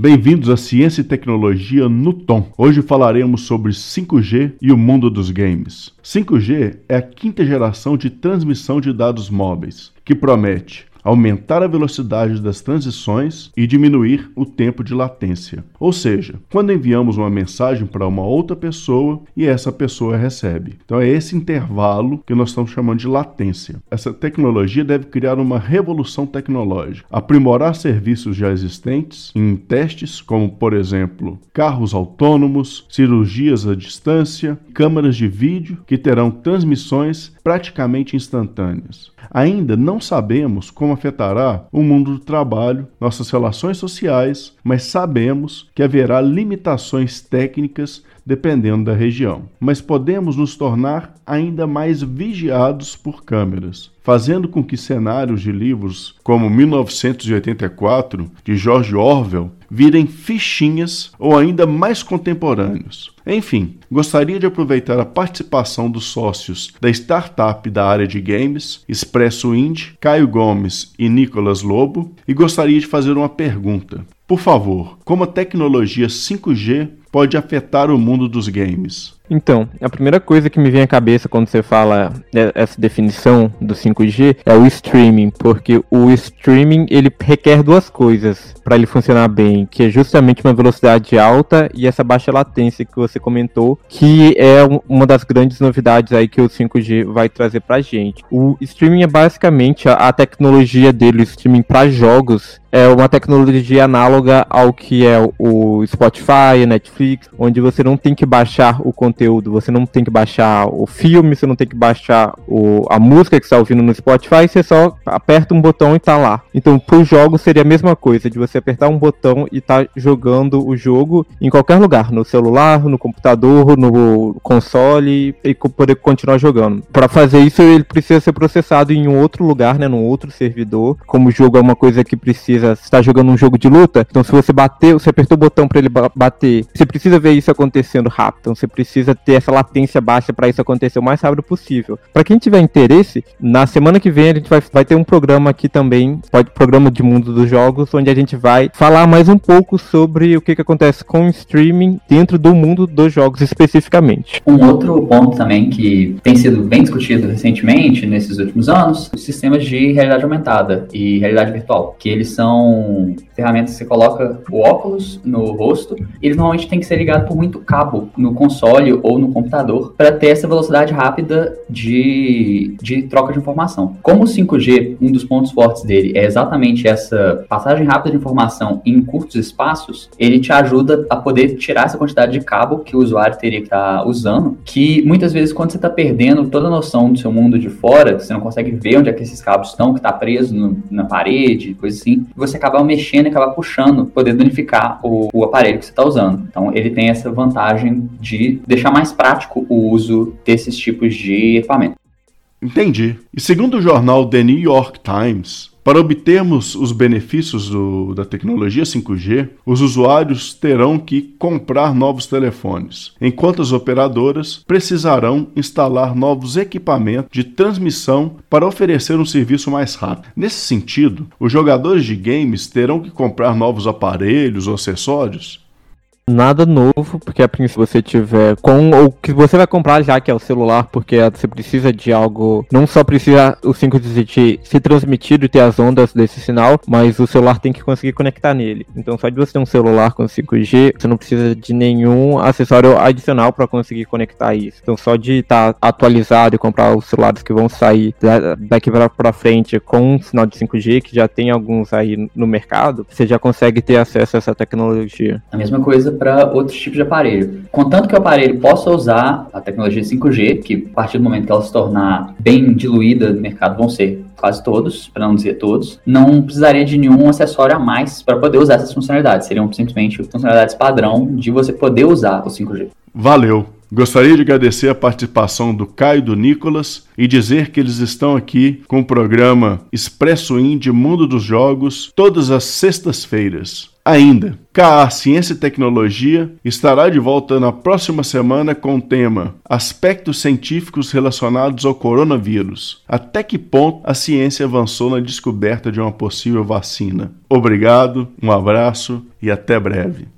Bem-vindos à Ciência e Tecnologia no Tom. Hoje falaremos sobre 5G e o mundo dos games. 5G é a quinta geração de transmissão de dados móveis, que promete aumentar a velocidade das transições e diminuir o tempo de latência. Ou seja, quando enviamos uma mensagem para uma outra pessoa e essa pessoa recebe. Então é esse intervalo que nós estamos chamando de latência. Essa tecnologia deve criar uma revolução tecnológica, aprimorar serviços já existentes em testes, como por exemplo, carros autônomos, cirurgias à distância, câmeras de vídeo que terão transmissões praticamente instantâneas. Ainda não sabemos como afetará o mundo do trabalho, nossas relações sociais, mas sabemos que haverá limitações técnicas dependendo da região. Mas podemos nos tornar ainda mais vigiados por câmeras, fazendo com que cenários de livros como 1984 de George Orwell virem fichinhas ou ainda mais contemporâneos. Enfim, gostaria de aproveitar a participação dos sócios da startup da área de games, Expresso Indie, Caio Gomes e Nicolas Lobo, e gostaria de fazer uma pergunta. Por favor, como a tecnologia 5G pode afetar o mundo dos games? Então, a primeira coisa que me vem à cabeça quando você fala essa definição do 5G é o streaming, porque o streaming ele requer duas coisas para ele funcionar bem, que é justamente uma velocidade alta e essa baixa latência que você comentou, que é uma das grandes novidades aí que o 5G vai trazer pra gente. O streaming é basicamente a, a tecnologia dele, o streaming para jogos, é uma tecnologia análoga ao que é o Spotify, Netflix, onde você não tem que baixar o conteúdo, você não tem que baixar o filme, você não tem que baixar o, a música que está ouvindo no Spotify, você só aperta um botão e tá lá. Então, pro jogo seria a mesma coisa, de você apertar um botão e tá jogando o jogo em qualquer lugar, no celular, no computador, no console e poder continuar jogando. Para fazer isso, ele precisa ser processado em um outro lugar, né, num outro servidor. Como o jogo é uma coisa que precisa estar jogando um jogo de luta, então se você bater, você apertou o botão para ele bater, você precisa ver isso acontecendo rápido. Então você precisa ter essa latência baixa para isso acontecer o mais rápido possível. Para quem tiver interesse, na semana que vem a gente vai, vai ter um programa aqui também, pode programa de mundo dos jogos, onde a gente vai falar mais um pouco sobre o que, que acontece com o streaming dentro do mundo dos jogos especificamente. Um outro ponto também que tem sido bem discutido recentemente, nesses últimos anos, os sistemas de realidade aumentada e realidade virtual, que eles são ferramentas que você coloca o óculos no rosto, eles normalmente têm que ser ligados por muito cabo no console ou no computador para ter essa velocidade rápida de, de troca de informação. Como o 5G, um dos pontos fortes dele é exatamente essa passagem rápida de informação em curtos espaços, ele te ajuda a poder tirar essa quantidade de cabo que o usuário teria que estar tá usando, que muitas vezes quando você está perdendo toda a noção do seu mundo de fora, você não consegue ver onde é que esses cabos estão, que está preso no, na parede, coisa assim, você acaba mexendo e acaba puxando, poder danificar o, o aparelho que você está usando. Então, ele tem essa vantagem de deixar mais prático o uso desses tipos de equipamento. Entendi. E segundo o jornal The New York Times, para obtermos os benefícios do, da tecnologia 5G, os usuários terão que comprar novos telefones, enquanto as operadoras precisarão instalar novos equipamentos de transmissão para oferecer um serviço mais rápido. Nesse sentido, os jogadores de games terão que comprar novos aparelhos ou acessórios nada novo, porque a princípio você tiver com o que você vai comprar já que é o celular, porque você precisa de algo, não só precisa o 5G se transmitir e ter as ondas desse sinal, mas o celular tem que conseguir conectar nele. Então só de você ter um celular com 5G, você não precisa de nenhum acessório adicional para conseguir conectar isso. Então só de estar tá atualizado e comprar os celulares que vão sair daqui para frente com um sinal de 5G, que já tem alguns aí no mercado, você já consegue ter acesso a essa tecnologia. A mesma coisa para outros tipos de aparelho. Contanto que o aparelho possa usar a tecnologia 5G, que a partir do momento que ela se tornar bem diluída no mercado, vão ser quase todos, para não dizer todos, não precisaria de nenhum acessório a mais para poder usar essas funcionalidades. Seriam simplesmente funcionalidades padrão de você poder usar o 5G. Valeu! Gostaria de agradecer a participação do Caio e do Nicolas e dizer que eles estão aqui com o programa Expresso Indie Mundo dos Jogos todas as sextas-feiras ainda. KA Ciência e Tecnologia estará de volta na próxima semana com o tema Aspectos científicos relacionados ao coronavírus. Até que ponto a ciência avançou na descoberta de uma possível vacina? Obrigado, um abraço e até breve.